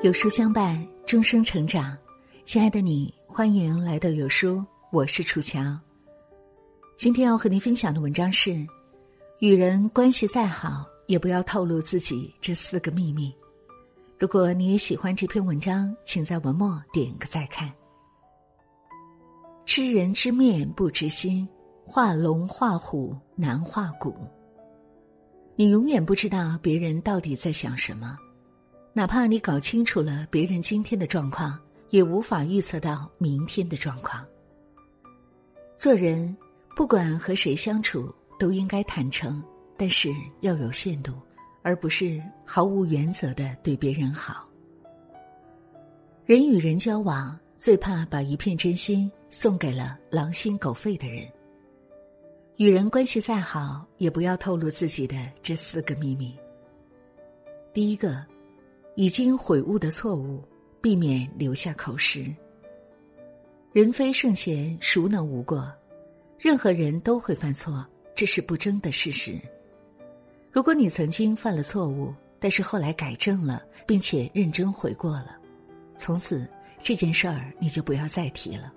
有书相伴，终生成长。亲爱的你，欢迎来到有书，我是楚乔。今天要和您分享的文章是：与人关系再好，也不要透露自己这四个秘密。如果你也喜欢这篇文章，请在文末点个再看。知人知面不知心，画龙画虎难画骨。你永远不知道别人到底在想什么，哪怕你搞清楚了别人今天的状况，也无法预测到明天的状况。做人。不管和谁相处，都应该坦诚，但是要有限度，而不是毫无原则的对别人好。人与人交往，最怕把一片真心送给了狼心狗肺的人。与人关系再好，也不要透露自己的这四个秘密。第一个，已经悔悟的错误，避免留下口实。人非圣贤，孰能无过？任何人都会犯错，这是不争的事实。如果你曾经犯了错误，但是后来改正了，并且认真悔过了，从此这件事儿你就不要再提了。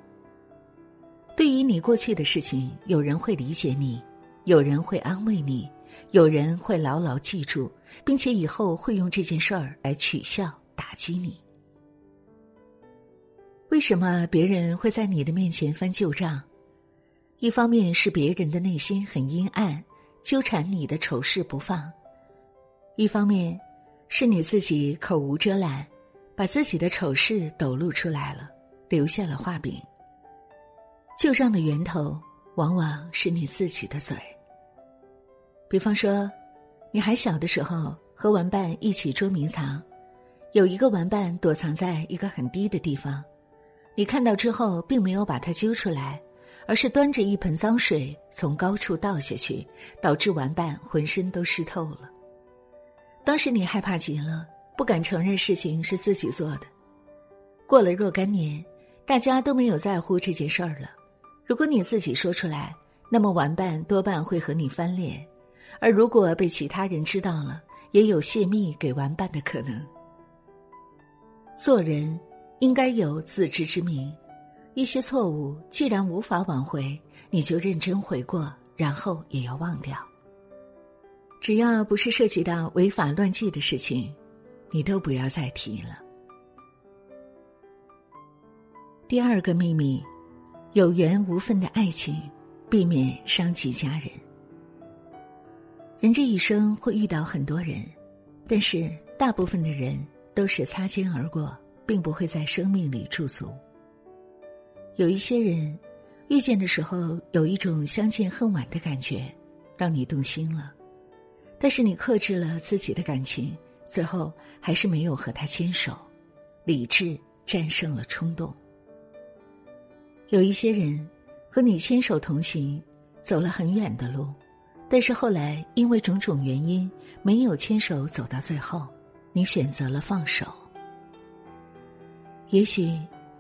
对于你过去的事情，有人会理解你，有人会安慰你，有人会牢牢记住，并且以后会用这件事儿来取笑、打击你。为什么别人会在你的面前翻旧账？一方面是别人的内心很阴暗，纠缠你的丑事不放；一方面，是你自己口无遮拦，把自己的丑事抖露出来了，留下了画饼。旧账的源头往往是你自己的嘴。比方说，你还小的时候和玩伴一起捉迷藏，有一个玩伴躲藏在一个很低的地方，你看到之后并没有把他揪出来。而是端着一盆脏水从高处倒下去，导致玩伴浑身都湿透了。当时你害怕极了，不敢承认事情是自己做的。过了若干年，大家都没有在乎这件事儿了。如果你自己说出来，那么玩伴多半会和你翻脸；而如果被其他人知道了，也有泄密给玩伴的可能。做人应该有自知之明。一些错误既然无法挽回，你就认真悔过，然后也要忘掉。只要不是涉及到违法乱纪的事情，你都不要再提了。第二个秘密，有缘无分的爱情，避免伤及家人。人这一生会遇到很多人，但是大部分的人都是擦肩而过，并不会在生命里驻足。有一些人，遇见的时候有一种相见恨晚的感觉，让你动心了，但是你克制了自己的感情，最后还是没有和他牵手，理智战胜了冲动。有一些人，和你牵手同行，走了很远的路，但是后来因为种种原因，没有牵手走到最后，你选择了放手。也许。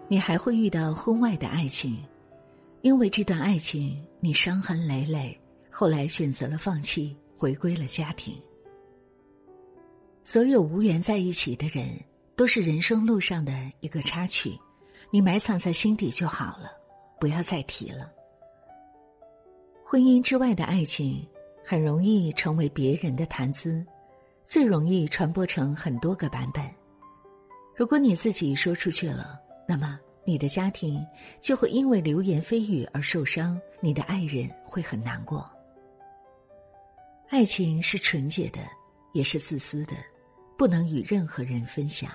你还会遇到婚外的爱情，因为这段爱情你伤痕累累，后来选择了放弃，回归了家庭。所有无缘在一起的人，都是人生路上的一个插曲，你埋藏在心底就好了，不要再提了。婚姻之外的爱情，很容易成为别人的谈资，最容易传播成很多个版本。如果你自己说出去了。那么，你的家庭就会因为流言蜚语而受伤，你的爱人会很难过。爱情是纯洁的，也是自私的，不能与任何人分享。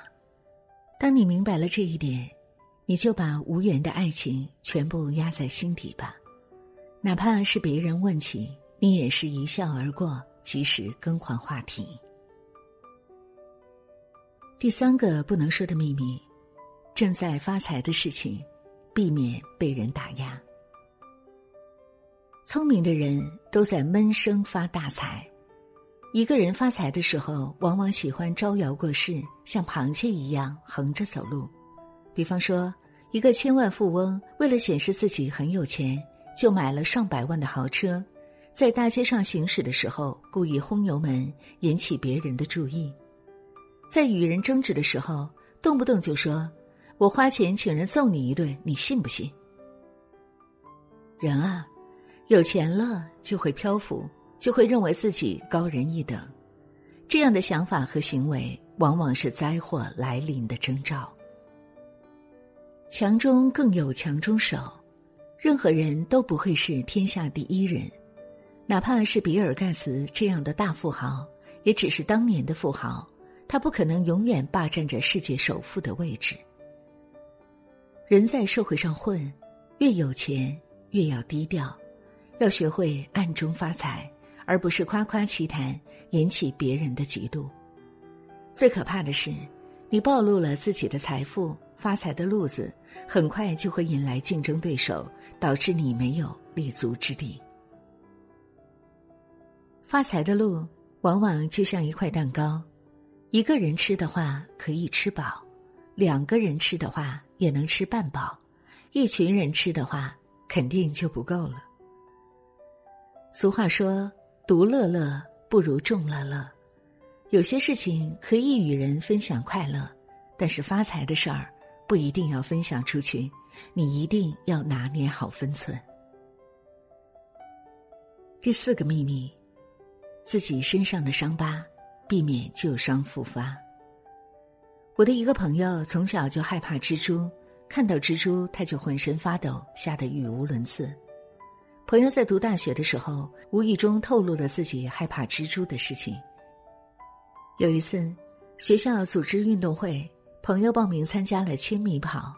当你明白了这一点，你就把无缘的爱情全部压在心底吧，哪怕是别人问起，你也是一笑而过，及时更换话题。第三个不能说的秘密。正在发财的事情，避免被人打压。聪明的人都在闷声发大财。一个人发财的时候，往往喜欢招摇过市，像螃蟹一样横着走路。比方说，一个千万富翁为了显示自己很有钱，就买了上百万的豪车，在大街上行驶的时候故意轰油门，引起别人的注意。在与人争执的时候。动不动就说“我花钱请人揍你一顿”，你信不信？人啊，有钱了就会漂浮，就会认为自己高人一等，这样的想法和行为，往往是灾祸来临的征兆。强中更有强中手，任何人都不会是天下第一人，哪怕是比尔盖茨这样的大富豪，也只是当年的富豪，他不可能永远霸占着世界首富的位置。人在社会上混，越有钱越要低调，要学会暗中发财，而不是夸夸其谈，引起别人的嫉妒。最可怕的是，你暴露了自己的财富。发财的路子很快就会引来竞争对手，导致你没有立足之地。发财的路往往就像一块蛋糕，一个人吃的话可以吃饱，两个人吃的话也能吃半饱，一群人吃的话肯定就不够了。俗话说：“独乐乐不如众乐乐。”有些事情可以与人分享快乐，但是发财的事儿。不一定要分享出去，你一定要拿捏好分寸。第四个秘密，自己身上的伤疤，避免旧伤复发。我的一个朋友从小就害怕蜘蛛，看到蜘蛛他就浑身发抖，吓得语无伦次。朋友在读大学的时候，无意中透露了自己害怕蜘蛛的事情。有一次，学校组织运动会。朋友报名参加了千米跑，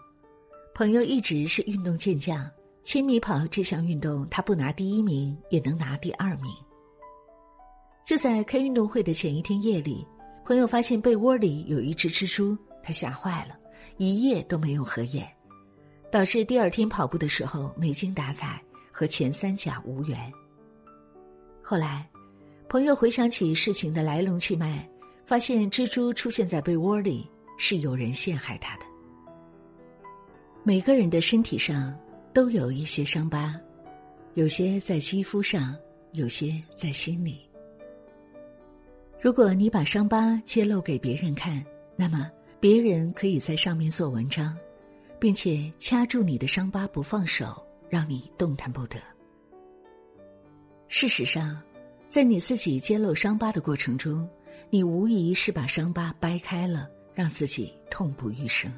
朋友一直是运动健将，千米跑这项运动他不拿第一名也能拿第二名。就在开运动会的前一天夜里，朋友发现被窝里有一只蜘蛛，他吓坏了，一夜都没有合眼，导致第二天跑步的时候没精打采，和前三甲无缘。后来，朋友回想起事情的来龙去脉，发现蜘蛛出现在被窝里。是有人陷害他的。每个人的身体上都有一些伤疤，有些在肌肤上，有些在心里。如果你把伤疤揭露给别人看，那么别人可以在上面做文章，并且掐住你的伤疤不放手，让你动弹不得。事实上，在你自己揭露伤疤的过程中，你无疑是把伤疤掰开了。让自己痛不欲生，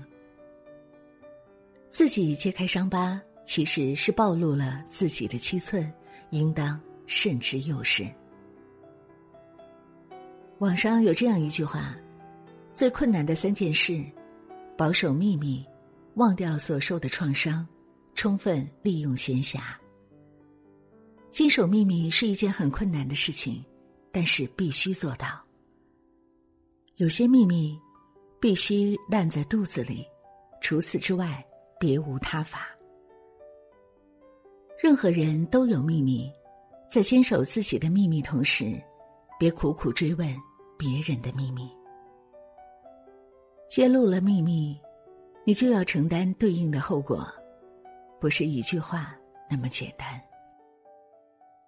自己揭开伤疤，其实是暴露了自己的七寸，应当慎之又慎。网上有这样一句话：最困难的三件事，保守秘密，忘掉所受的创伤，充分利用闲暇。坚守秘密是一件很困难的事情，但是必须做到。有些秘密。必须烂在肚子里，除此之外别无他法。任何人都有秘密，在坚守自己的秘密同时，别苦苦追问别人的秘密。揭露了秘密，你就要承担对应的后果，不是一句话那么简单。